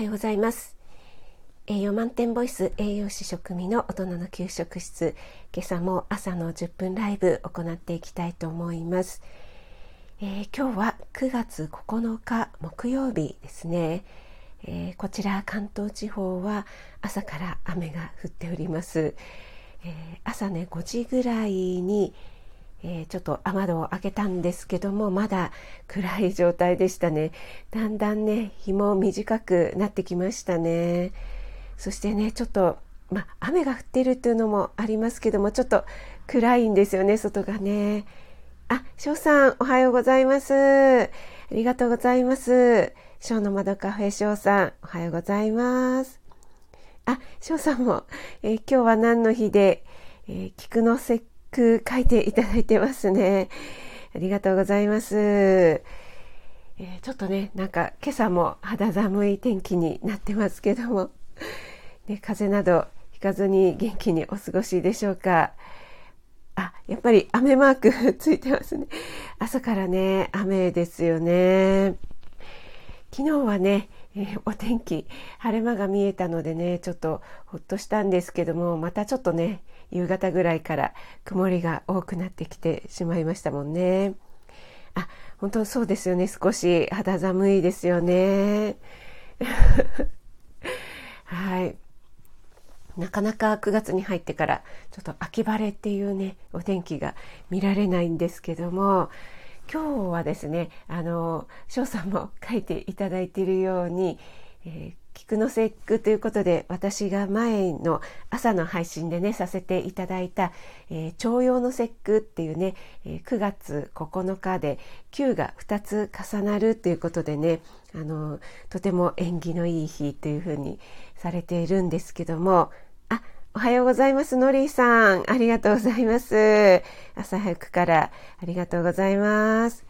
はようございます。栄養満点ボイス栄養士食味の大人の給食室今朝も朝の10分ライブ行っていきたいと思います、えー、今日は9月9日木曜日ですね、えー、こちら関東地方は朝から雨が降っております、えー、朝ね5時ぐらいにえー、ちょっと雨戸を開けたんですけどもまだ暗い状態でしたね。だんだんね日も短くなってきましたね。そしてねちょっとま雨が降ってるっていうのもありますけどもちょっと暗いんですよね外がね。あ翔さんおはようございます。ありがとうございます。翔の窓カフェ翔さんおはようございます。あ翔さんも、えー、今日は何の日で、えー、菊の節句書いていただいてますね。ありがとうございます。えー、ちょっとね、なんか今朝も肌寒い天気になってますけども、ね、風邪などひかずに元気にお過ごしでしょうか。あ、やっぱり雨マーク ついてますね。朝からね、雨ですよね。昨日はね、えー、お天気晴れ間が見えたのでねちょっとほっとしたんですけどもまたちょっとね夕方ぐらいから曇りが多くなってきてしまいましたもんね。あ本当そうですよね。少し肌寒いですよね。はい。なかなか9月に入ってからちょっと秋晴れっていうねお天気が見られないんですけども今日はですねあの翔さんも書いていただいているように、えー、菊の節句ということで私が前の朝の配信でねさせていただいた、えー、徴用の節句っていうね、えー、9月9日で9が2つ重なるということでねあのとても縁起のいい日というふうにされているんですけどもあおはようございます。のりさん。ありがとうございます。朝早くからありがとうございます。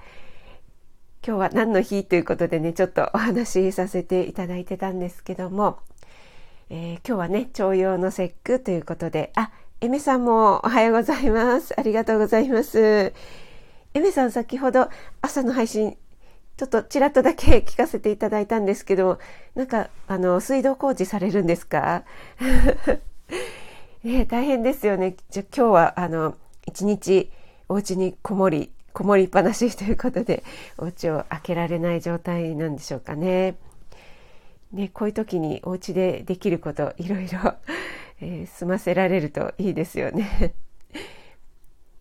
今日は何の日ということでね、ちょっとお話しさせていただいてたんですけども、えー、今日はね、徴用の節句ということで、あ、エメさんもおはようございます。ありがとうございます。エメさん先ほど朝の配信ちょっとちらっとだけ聞かせていただいたんですけど、なんか、あの、水道工事されるんですか？ね、大変ですよね。じゃ今日はあの一日お家にこもりこもりっぱなしということでお家を開けられない状態なんでしょうかね。ねこういう時にお家でできることいろいろ、えー、済ませられるといいですよね。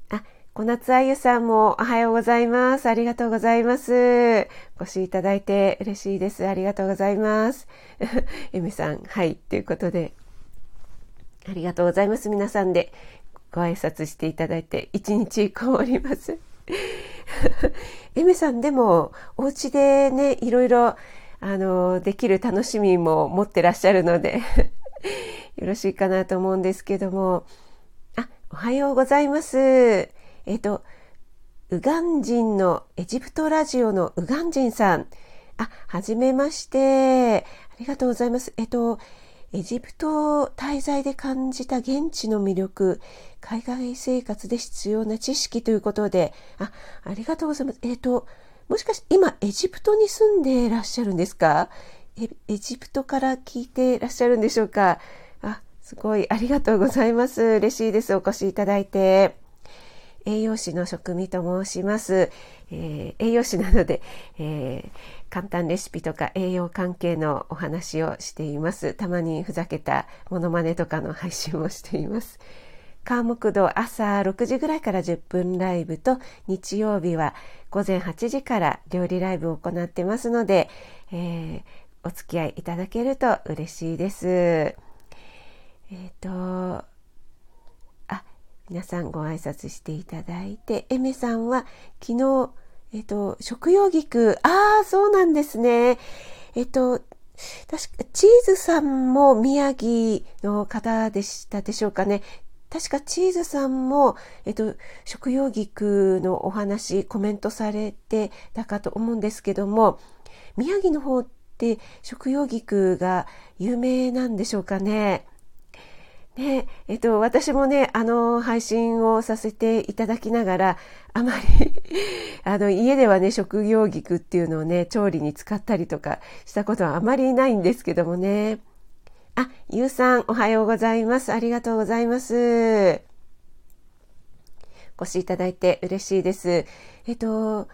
あ、小夏あゆさんもおはようございます。ありがとうございます。ご視聴いただいて嬉しいです。ありがとうございます。エミさん、はい、ということで。ありがとうございます。皆さんでご挨拶していただいて、一日こもります。エメさんでも、お家でね、いろいろ、あの、できる楽しみも持ってらっしゃるので よろしいかなと思うんですけども、あ、おはようございます。えっ、と、ウガン人のエジプトラジオのウガン人さん。あ、はじめまして。ありがとうございます。えっ、と、エジプト滞在で感じた現地の魅力、海外生活で必要な知識ということで、あ、ありがとうございます。えっ、ー、と、もしかして今エジプトに住んでいらっしゃるんですか？エジプトから聞いていらっしゃるんでしょうか？あ、すごいありがとうございます。嬉しいです。お越しいただいて。栄養士の職味と申します。えー、栄養士なので、えー、簡単レシピとか栄養関係のお話をしています。たまにふざけたモノマネとかの配信をしています。川木道朝6時ぐらいから10分ライブと日曜日は午前8時から料理ライブを行ってますので、えー、お付き合いいただけると嬉しいです。えっ、と、皆さんご挨拶していただいて、エメさんは昨日、えっと、食用菊、ああ、そうなんですね。えっと、確か、チーズさんも宮城の方でしたでしょうかね。確かチーズさんも、えっと、食用菊のお話、コメントされてたかと思うんですけども、宮城の方って食用菊が有名なんでしょうかね。ねえっと、私もね、あの、配信をさせていただきながら、あまり あの、家ではね、食用菊っていうのをね、調理に使ったりとかしたことはあまりないんですけどもね。あ、ゆうさん、おはようございます。ありがとうございます。お越しいただいて嬉しいです。えっと、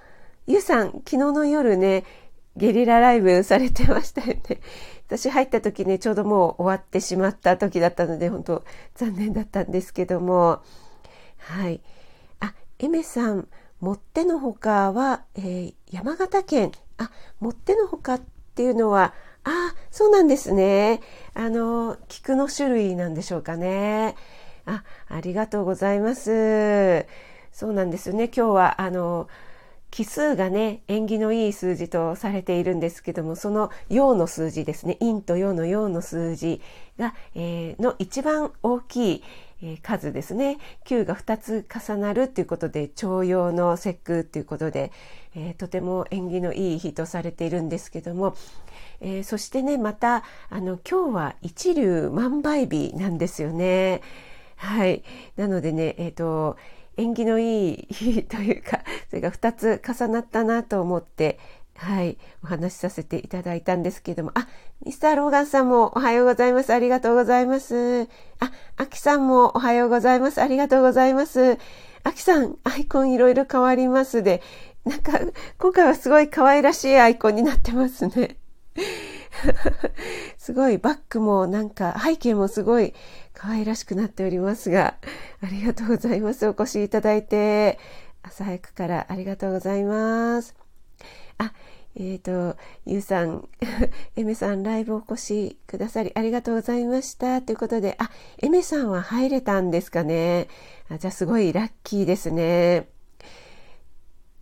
ゆうさん、昨日の夜ね、ゲリラライブされてましたよね。私入った時ね、ちょうどもう終わってしまった時だったので、本当残念だったんですけども。はい。あ、エメさん、もってのほかは、えー、山形県。あ、もってのほかっていうのは、あ、そうなんですね。あの、菊の種類なんでしょうかね。あ、ありがとうございます。そうなんですよね。今日は、あの、奇数がね、縁起のいい数字とされているんですけども、その陽の数字ですね、陰と陽の陽の数字が、えー、の一番大きい、え、数ですね。9が2つ重なるっていうことで、徴用の節句っていうことで、えー、とても縁起のいい日とされているんですけども、えー、そしてね、また、あの、今日は一粒万倍日なんですよね。はい。なのでね、えっ、と、縁起のいい日というか、それが2つ重なったなと思って、はい、お話しさせていただいたんですけれども、あ、ミスターローガンさんもおはようございます。ありがとうございます。あ、アキさんもおはようございます。ありがとうございます。アキさん、アイコンいろいろ変わりますで、なんか、今回はすごい可愛らしいアイコンになってますね。すごいバックもなんか背景もすごい可愛らしくなっておりますが、ありがとうございます。お越しいただいて、朝早くからありがとうございます。あ、えっ、ー、と、ゆうさん、エメさんライブお越しくださりありがとうございました。ということで、あ、エメさんは入れたんですかね。あじゃあすごいラッキーですね。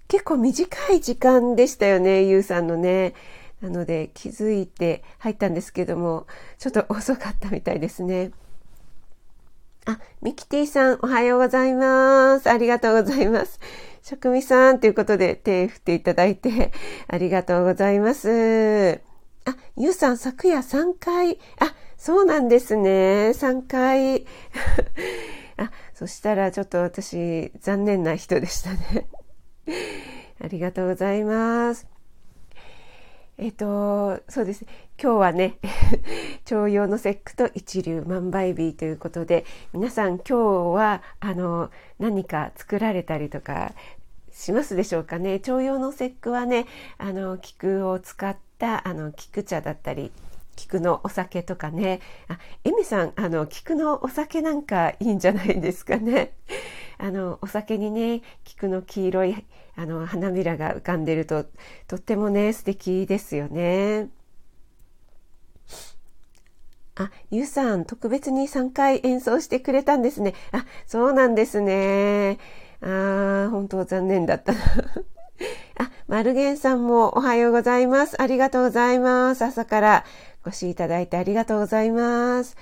結構短い時間でしたよね、ゆうさんのね。なので気づいて入ったんですけども、ちょっと遅かったみたいですね。あ、ミキティさん、おはようございます。ありがとうございます。職味さんということで手振っていただいてありがとうございます。あ、ゆうさん、昨夜3回、あ、そうなんですね。3回。あ、そしたらちょっと私、残念な人でしたね。ありがとうございます。えっ、と、そうです。今日はね、徴用の節句と一粒万倍日ということで、皆さん今日は、あの、何か作られたりとかしますでしょうかね？徴用の節句はね、あの、菊を使った、あの、菊茶だったり、菊のお酒とかね。あ、エミさん、あの、菊のお酒なんかいいんじゃないですかね？あの、お酒にね、菊の黄色いあの花びらが浮かんでるととってもね素敵ですよね。あ、ゆうさん、特別に3回演奏してくれたんですね。あ、そうなんですね。あ本当残念だったな。あ、マルゲンさんもおはようございます。ありがとうございます。朝からご視いただいてありがとうございます。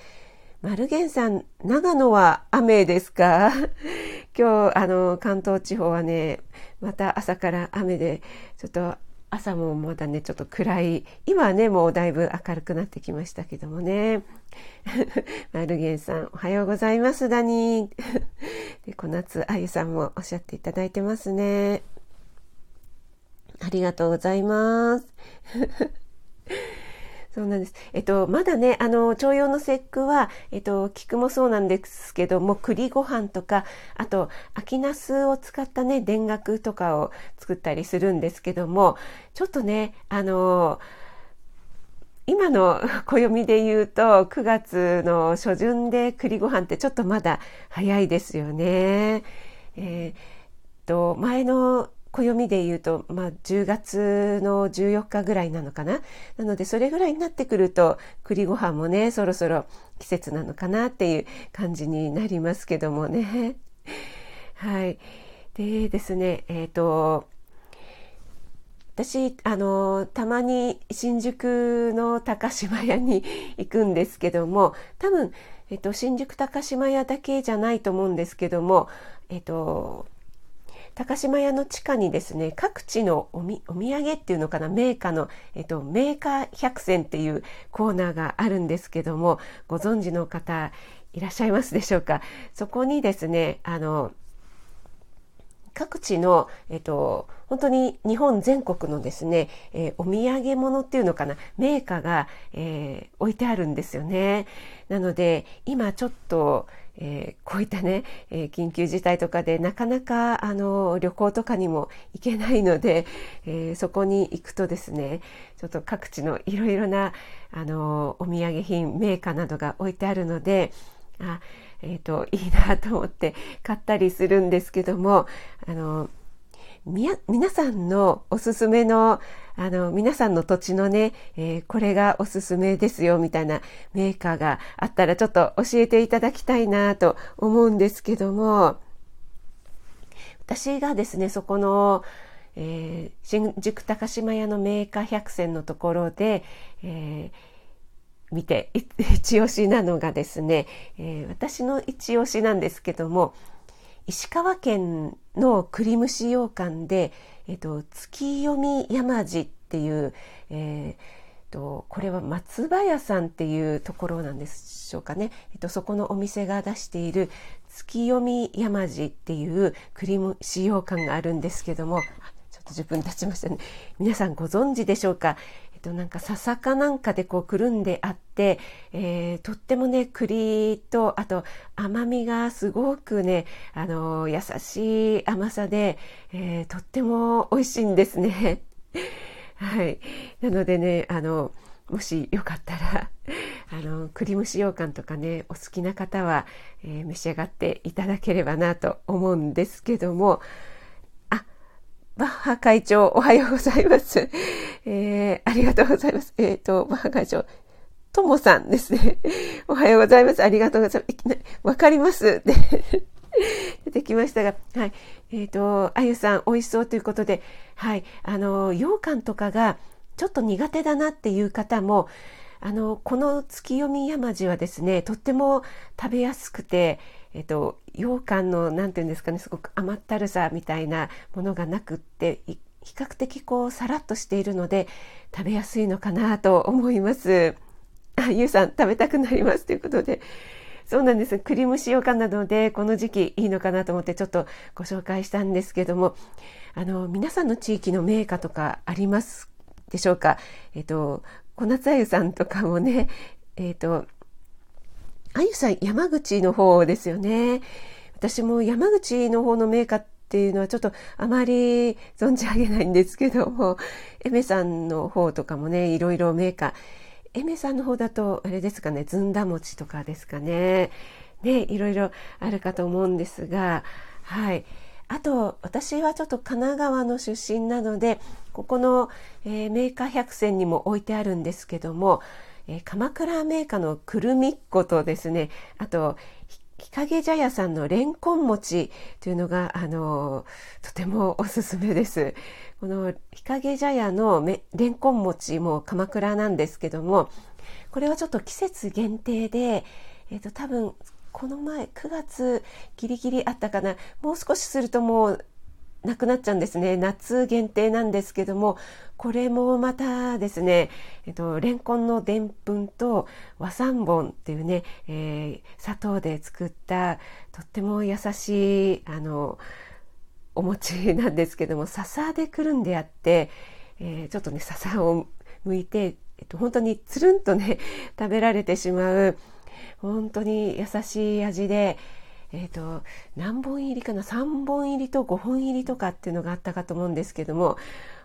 マルゲンさん、長野は雨ですか？今日、あの、関東地方はね、また朝から雨で、ちょっと朝もまだね、ちょっと暗い、今はね、もうだいぶ明るくなってきましたけどもね。マルゲンさん、おはようございます、ダニー。で小夏あゆさんもおっしゃっていただいてますね。ありがとうございます。そうなんです。えっと、まだね、あの、徴用の節句は、えっと、菊もそうなんですけども、栗ご飯とか、あと、秋ナスを使ったね、田楽とかを作ったりするんですけども、ちょっとね、あの、今の 暦で言うと9月の初旬で栗ご飯ってちょっとまだ早いですよね。えー、っと前の暦で言うと、まあ、10月の14日ぐらいなのかな。なので、それぐらいになってくると、栗ご飯もね、そろそろ季節なのかなっていう感じになりますけどもね。はい。でですね、えっ、ー、と、私、あの、たまに新宿の高島屋に行くんですけども、多分、えっ、と、新宿高島屋だけじゃないと思うんですけども、えっ、と、高島屋の地下にですね各地のおみお土産っていうのかなメーカーの、えっと、メーカー百選っていうコーナーがあるんですけどもご存知の方いらっしゃいますでしょうか？そこにですねあの各地の、えっと、本当に日本全国のですね、えー、お土産物っていうのかな、メーカーが、えー、置いてあるんですよね。なので、今ちょっと、えー、こういったね、え緊急事態とかでなかなかあの旅行とかにも行けないので、えそこに行くとですね、ちょっと各地のいろいろなあのお土産品、メーカーなどが置いてあるので、あえっ、ー、と、いいなと思って買ったりするんですけども、あの、皆さんのおすすめの、あの、皆さんの土地のね、えー、これがおすすめですよ、みたいなメーカーがあったらちょっと教えていただきたいなと思うんですけども、私がですね、そこの、えー、新宿高島屋のメーカー百選のところで、えー見て一押しなのがですね、えー、私の一押しなんですけども石川県の栗蒸し羊羹で、えーと、月読み山路っていう、えーと、これは松葉屋さんっていうところなんでしょうかね、えーと、そこのお店が出している月読み山路っていう栗蒸し羊羹があるんですけども。ちょっと10分経ちましたね皆さんご存知でしょうか？と、なんか笹かなんかでこうくるんであって、えー、とってもね栗とあと甘みがすごくねあの優しい甘さで、えー、とっても美味しいんですね。はい、なのでねあのもしよかったらあの栗蒸し羊羹とかねお好きな方は、えー、召し上がっていただければなと思うんですけどもバッハ会長、おはようございます。えー、ありがとうございます。えっ、ー、と、バッハ会長、ともさんですね。おはようございます。ありがとうございます。いきなりわかります？で出てきましたが、はい。えっ、ー、と、あゆさん、美味しそうということで、はい。あの、羊羹とかがちょっと苦手だなっていう方も、あの、この月読み山路はですね、とっても食べやすくて、えっと、羊羹の何て言うんですかねすごく甘ったるさみたいなものがなくって比較的こうさらっとしているので食べやすいのかなと思います。あゆうさん食べたくなります。ということで。そうなんです。栗蒸し羊羹なのでこの時期いいのかなと思ってちょっとご紹介したんですけども。あの皆さんの地域の銘菓とかありますでしょうか？えっと小夏あゆさんとかもねえっとあゆさん、山口の方ですよね。私も山口の方のメーカーっていうのはちょっとあまり存じ上げないんですけども、エメさんの方とかもね、いろいろメーカー、エメさんの方だと、あれですかね、ずんだ餅とかですかね。ね、いろいろあるかと思うんですが、はい。あと、私はちょっと神奈川の出身なので、ここの、えー、メーカー百選にも置いてあるんですけども、えー、鎌倉メーカーのくるみっことですねあと日陰茶屋さんのレンコン餅というのがあのとてもおすすめです。この日陰茶屋のレンコン餅も鎌倉なんですけどもこれはちょっと季節限定で、えーと、多分この前9月ギリギリあったかな。もう少しするともうなくなっちゃうんですね。夏限定なんですけどもこれもまたですね、えっと、レンコンのでんぷんと和三盆っていうね、えー、砂糖で作ったとっても優しいあのお餅なんですけども笹でくるんであって、えー、ちょっとね笹を剥いて、えっと、本当につるんとね食べられてしまう本当に優しい味でえーと、何本入りかな3本入りと5本入りとかっていうのがあったかと思うんですけども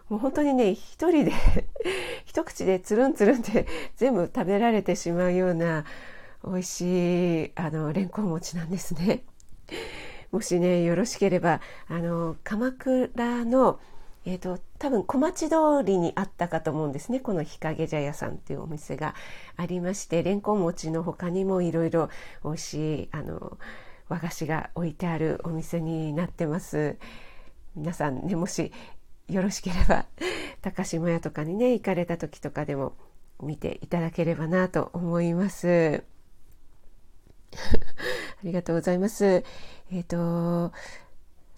もう本当にね一人で 一口でつるんつるんで全部食べられてしまうような美味しいあのレンコン餅なんですね。もしねよろしければあの鎌倉のえーと、多分小町通りにあったかと思うんですね。この日陰茶屋さんっていうお店がありましてレンコン餅の他にもいろいろ美味しいあの和菓子が置いてあるお店になってます。皆さんねもしよろしければ高島屋とかにね行かれた時とかでも見ていただければなと思います。ありがとうございます。えっ、ー、と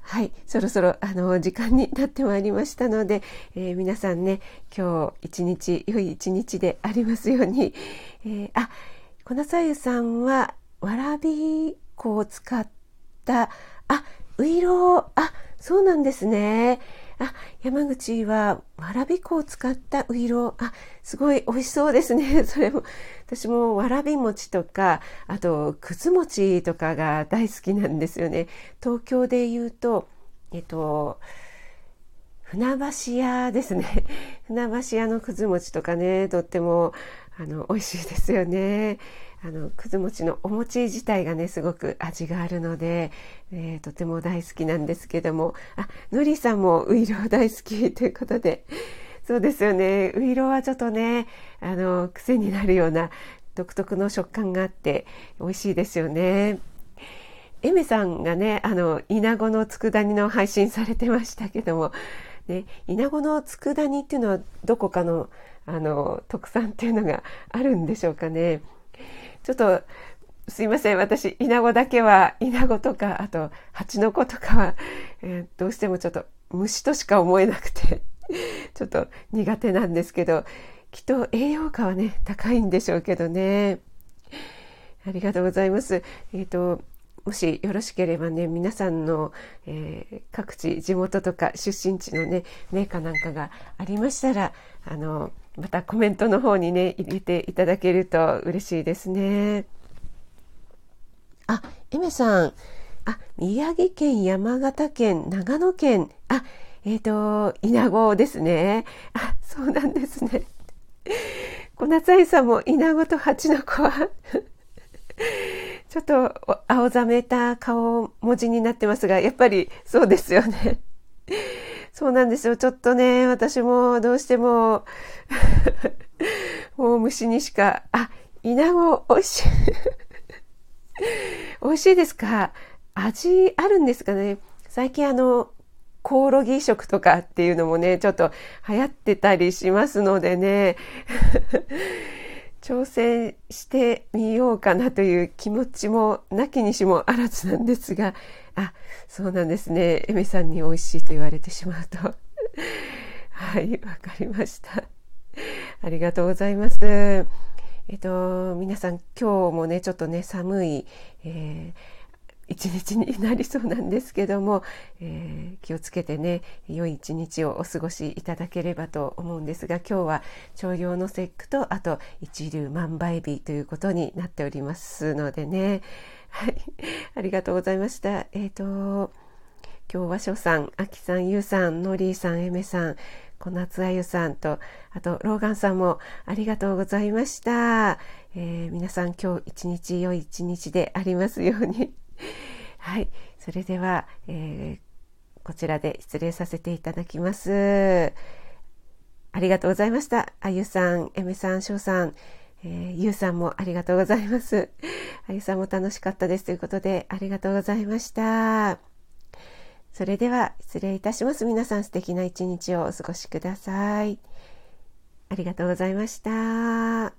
はい、そろそろあの時間になってまいりましたので、えー、皆さんね今日一日良い一日でありますように、えー、あ粉さゆさんはわらび粉を使った、あ、ういろう、あ、そうなんですね。あ、山口はわらび粉を使ったういろ、あ、すごい美味しそうですね。それも、私もわらび餅とか、あと、くず餅とかが大好きなんですよね。東京で言うと、えっと、船橋屋ですね。船橋屋のくず餅とかね、とっても、あの、美味しいですよね。あの、くず餅のお餅自体がね、すごく味があるので、えー、とても大好きなんですけども、あ、のりさんもウイロー大好きということで、そうですよね。ウイローはちょっとね、あの、癖になるような独特の食感があって美味しいですよね。エメさんがね、あの、イナゴの佃煮の配信されてましたけども、ね、イナゴの佃煮っていうのはどこかの、あの、特産っていうのがあるんでしょうかね。ちょっと、すいません。私、イナゴだけは、イナゴとか、あと、ハチノコとかは、えー、どうしてもちょっと虫としか思えなくて、ちょっと苦手なんですけど、きっと栄養価はね、高いんでしょうけどね。ありがとうございます。えっ、ー、と、もしよろしければね、皆さんの、えー、各地、地元とか出身地のね、メーカーなんかがありましたら、あの、またコメントの方にね、入れていただけると嬉しいですね。あ、エメさん。あ、宮城県、山形県、長野県。あ、えっ、ー、と、稲子ですね。あ、そうなんですね。小夏愛さんも稲子と蜂の子はちょっと青ざめた顔文字になってますが、やっぱりそうですよね。そうなんですよ。ちょっとね、私もどうしても もう虫にしか、あ、稲子美味しい。美味しいですか？味あるんですかね？最近あの、コオロギ食とかっていうのもね、ちょっと流行ってたりしますのでね、挑戦してみようかなという気持ちもなきにしもあらずなんですが、あ、そうなんですね。エミさんに美味しいと言われてしまうと。はい、わかりました。ありがとうございます。えっと、皆さん今日もね、ちょっとね、寒い、えー一日になりそうなんですけども、えー、気をつけてね良い一日をお過ごしいただければと思うんですが今日は朝陽の節句とあと一粒万倍日ということになっておりますのでねはいありがとうございましたえっ、ー、と今日は翔さん、あきさん、ゆうさん、のりーさん、えめさん、小夏あゆさんと、あと、ローガンさんもありがとうございました。えー、皆さん今日一日良い一日でありますように。はい、それでは、えー、こちらで失礼させていただきます。ありがとうございました。あゆさん、えめさん、しょうさん、えー、ゆうさんもありがとうございます。あゆさんも楽しかったですということで、ありがとうございました。それでは失礼いたします。皆さん素敵な一日をお過ごしください。ありがとうございました。